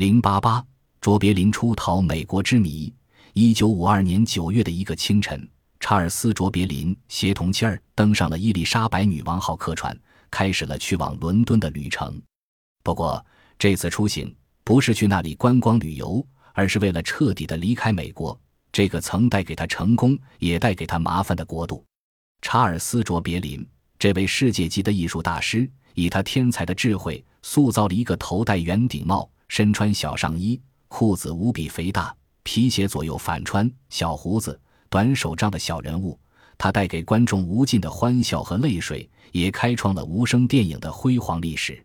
零八八，卓别林出逃美国之谜。一九五二年九月的一个清晨，查尔斯·卓别林协同妻儿登上了伊丽莎白女王号客船，开始了去往伦敦的旅程。不过，这次出行不是去那里观光旅游，而是为了彻底的离开美国这个曾带给他成功也带给他麻烦的国度。查尔斯·卓别林这位世界级的艺术大师，以他天才的智慧，塑造了一个头戴圆顶帽、身穿小上衣、裤子无比肥大。皮鞋左右反穿，小胡子、短手杖的小人物，他带给观众无尽的欢笑和泪水，也开创了无声电影的辉煌历史。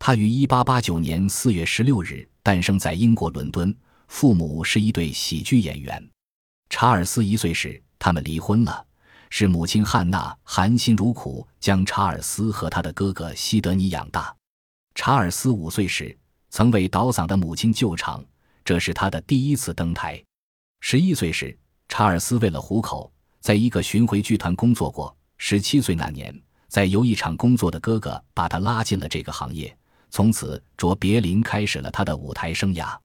他于1889年4月16日诞生在英国伦敦，父母是一对喜剧演员。查尔斯一岁时，他们离婚了，是母亲汉娜含辛茹苦将查尔斯和他的哥哥西德尼养大。查尔斯五岁时，曾为倒嗓的母亲救场。这是他的第一次登台。十一岁时，查尔斯为了糊口，在一个巡回剧团工作过。十七岁那年，在游艺场工作的哥哥把他拉进了这个行业。从此，卓别林开始了他的舞台生涯。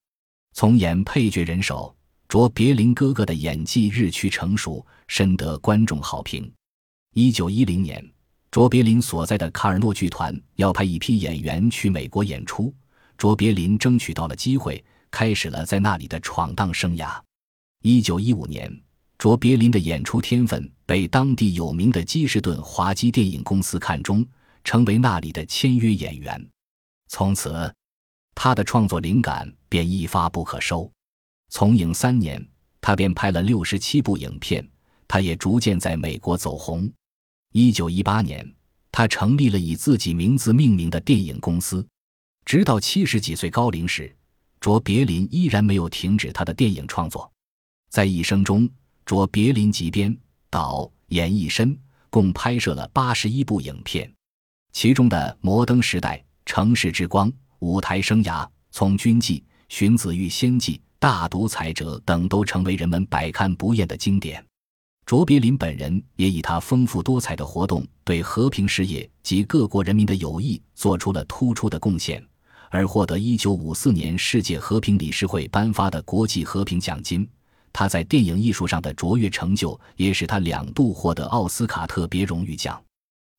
从演配角人手，卓别林哥哥的演技日趋成熟，深得观众好评。一九一零年，卓别林所在的卡尔诺剧团要派一批演员去美国演出，卓别林争取到了机会。开始了在那里的闯荡生涯。一九一五年，卓别林的演出天分被当地有名的基士顿滑稽电影公司看中，成为那里的签约演员。从此，他的创作灵感便一发不可收。从影三年，他便拍了六十七部影片。他也逐渐在美国走红。一九一八年，他成立了以自己名字命名的电影公司。直到七十几岁高龄时。卓别林依然没有停止他的电影创作，在一生中，卓别林集编导演一身，共拍摄了八十一部影片，其中的《摩登时代》《城市之光》《舞台生涯》《从军记》《荀子遇仙记》《大独裁者》等都成为人们百看不厌的经典。卓别林本人也以他丰富多彩的活动，对和平事业及各国人民的友谊做出了突出的贡献。而获得1954年世界和平理事会颁发的国际和平奖金，他在电影艺术上的卓越成就也使他两度获得奥斯卡特别荣誉奖。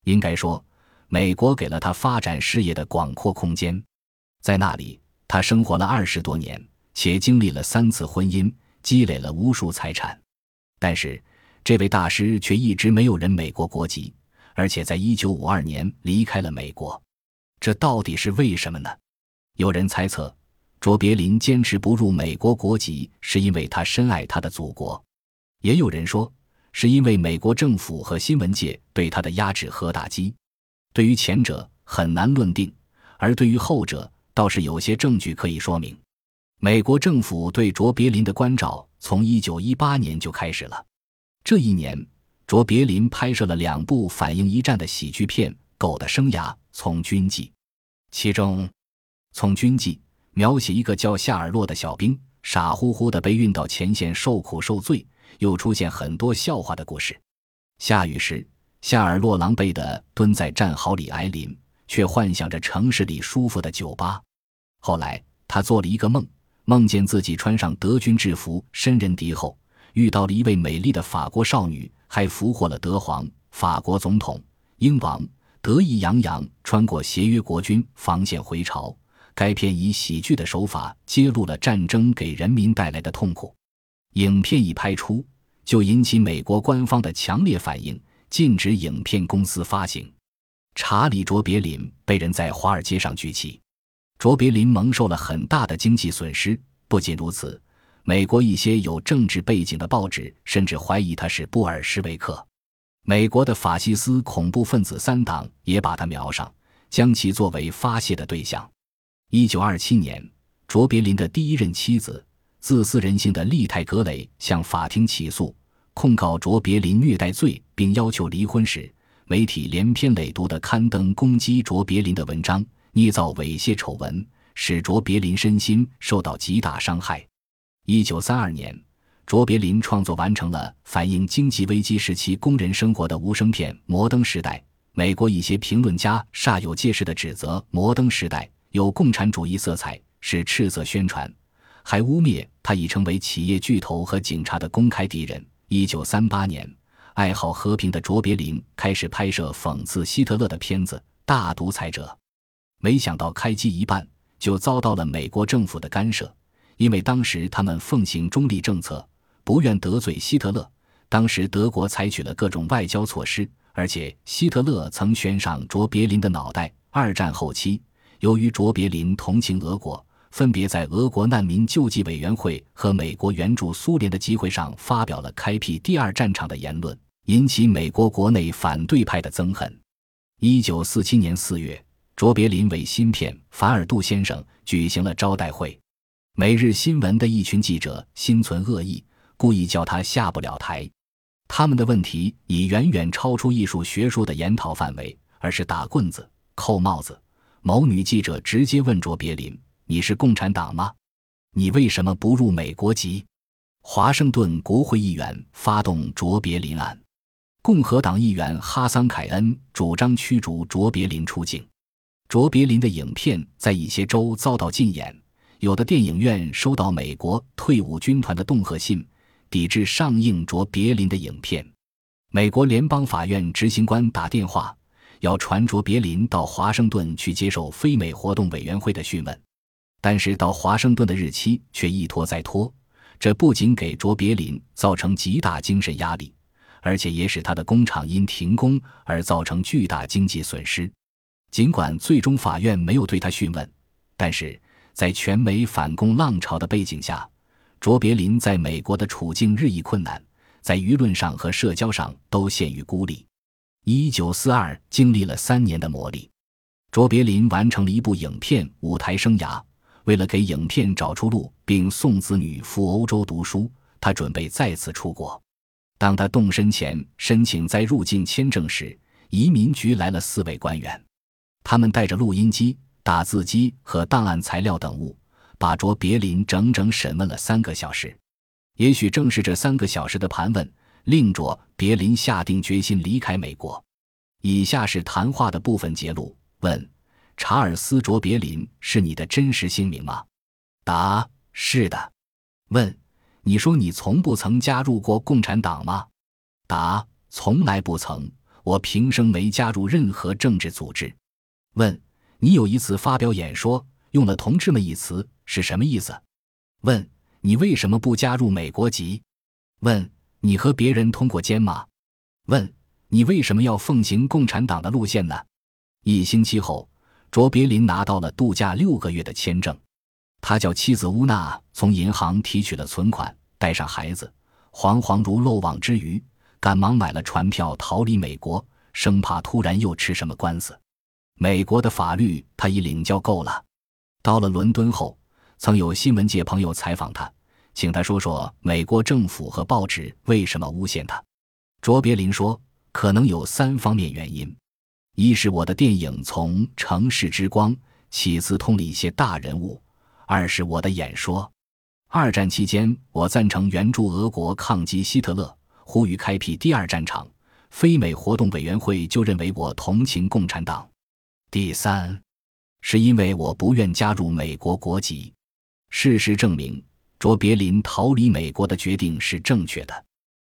应该说，美国给了他发展事业的广阔空间，在那里，他生活了二十多年，且经历了三次婚姻，积累了无数财产。但是，这位大师却一直没有人美国国籍，而且在1952年离开了美国，这到底是为什么呢？有人猜测，卓别林坚持不入美国国籍，是因为他深爱他的祖国；也有人说，是因为美国政府和新闻界对他的压制和打击。对于前者很难论定，而对于后者倒是有些证据可以说明。美国政府对卓别林的关照从1918年就开始了。这一年，卓别林拍摄了两部反映一战的喜剧片《狗的生涯》《从军记》，其中。从军记描写一个叫夏尔洛的小兵，傻乎乎的被运到前线受苦受罪，又出现很多笑话的故事。下雨时，夏尔洛狼狈的蹲在战壕里挨淋，却幻想着城市里舒服的酒吧。后来，他做了一个梦，梦见自己穿上德军制服，身人敌后，遇到了一位美丽的法国少女，还俘获了德皇、法国总统、英王，得意洋洋穿过协约国军防线回朝。该片以喜剧的手法揭露了战争给人民带来的痛苦。影片一拍出，就引起美国官方的强烈反应，禁止影片公司发行。查理·卓别林被人在华尔街上举起，卓别林蒙受了很大的经济损失。不仅如此，美国一些有政治背景的报纸甚至怀疑他是布尔什维克。美国的法西斯恐怖分子三党也把他瞄上，将其作为发泄的对象。一九二七年，卓别林的第一任妻子、自私人性的利泰格雷向法庭起诉，控告卓别林虐待罪，并要求离婚时，媒体连篇累牍地刊登攻击卓别林的文章，捏造猥亵丑闻，使卓别林身心受到极大伤害。一九三二年，卓别林创作完成了反映经济危机时期工人生活的无声片《摩登时代》。美国一些评论家煞有介事地指责《摩登时代》。有共产主义色彩，是赤色宣传，还污蔑他已成为企业巨头和警察的公开敌人。一九三八年，爱好和平的卓别林开始拍摄讽刺希特勒的片子《大独裁者》，没想到开机一半就遭到了美国政府的干涉，因为当时他们奉行中立政策，不愿得罪希特勒。当时德国采取了各种外交措施，而且希特勒曾悬赏卓别林的脑袋。二战后期，由于卓别林同情俄国。分别在俄国难民救济委员会和美国援助苏联的机会上发表了开辟第二战场的言论，引起美国国内反对派的憎恨。一九四七年四月，卓别林为新片《凡尔杜先生》举行了招待会。每日新闻的一群记者心存恶意，故意叫他下不了台。他们的问题已远远超出艺术学术的研讨范围，而是打棍子、扣帽子。某女记者直接问卓别林。你是共产党吗？你为什么不入美国籍？华盛顿国会议员发动卓别林案，共和党议员哈桑凯恩主张驱逐卓别林出境。卓别林的影片在一些州遭到禁演，有的电影院收到美国退伍军团的恫吓信，抵制上映卓别林的影片。美国联邦法院执行官打电话要传卓别林到华盛顿去接受非美活动委员会的讯问。但是到华盛顿的日期却一拖再拖，这不仅给卓别林造成极大精神压力，而且也使他的工厂因停工而造成巨大经济损失。尽管最终法院没有对他讯问，但是在全美反共浪潮的背景下，卓别林在美国的处境日益困难，在舆论上和社交上都陷于孤立。一九四二经历了三年的磨砺，卓别林完成了一部影片舞台生涯。为了给影片找出路，并送子女赴欧洲读书，他准备再次出国。当他动身前申请再入境签证时，移民局来了四位官员，他们带着录音机、打字机和档案材料等物，把卓别林整整审问了三个小时。也许正是这三个小时的盘问，令卓别林下定决心离开美国。以下是谈话的部分节录：问。查尔斯·卓别林是你的真实姓名吗？答：是的。问：你说你从不曾加入过共产党吗？答：从来不曾。我平生没加入任何政治组织。问：你有一次发表演说用了“同志们”一词是什么意思？问：你为什么不加入美国籍？问：你和别人通过奸吗？问：你为什么要奉行共产党的路线呢？一星期后。卓别林拿到了度假六个月的签证，他叫妻子乌娜从银行提取了存款，带上孩子，惶惶如漏网之鱼，赶忙买了船票逃离美国，生怕突然又吃什么官司。美国的法律他已领教够了。到了伦敦后，曾有新闻界朋友采访他，请他说说美国政府和报纸为什么诬陷他。卓别林说，可能有三方面原因。一是我的电影从城市之光起自通了一些大人物；二是我的演说。二战期间，我赞成援助俄国抗击希特勒，呼吁开辟第二战场。非美活动委员会就认为我同情共产党。第三，是因为我不愿加入美国国籍。事实证明，卓别林逃离美国的决定是正确的。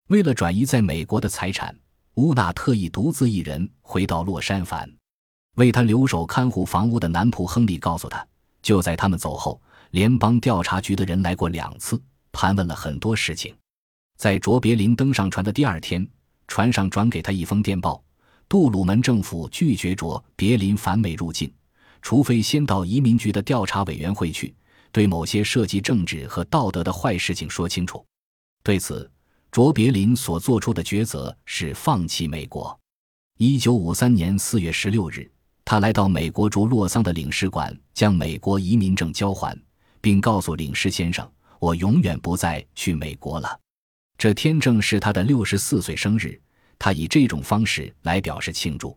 为了转移在美国的财产。乌娜特意独自一人回到洛杉矶，为他留守看护房屋的男仆亨利告诉他，就在他们走后，联邦调查局的人来过两次，盘问了很多事情。在卓别林登上船的第二天，船上转给他一封电报：杜鲁门政府拒绝卓别林返美入境，除非先到移民局的调查委员会去，对某些涉及政治和道德的坏事情说清楚。对此。卓别林所做出的抉择是放弃美国。一九五三年四月十六日，他来到美国驻洛桑的领事馆，将美国移民证交还，并告诉领事先生：“我永远不再去美国了。”这天正是他的六十四岁生日，他以这种方式来表示庆祝。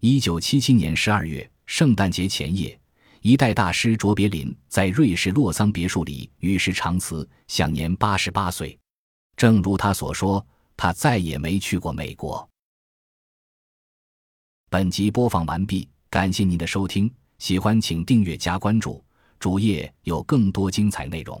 一九七七年十二月，圣诞节前夜，一代大师卓别林在瑞士洛桑别墅里与世长辞，享年八十八岁。正如他所说，他再也没去过美国。本集播放完毕，感谢您的收听，喜欢请订阅加关注。主页有更多精彩内容。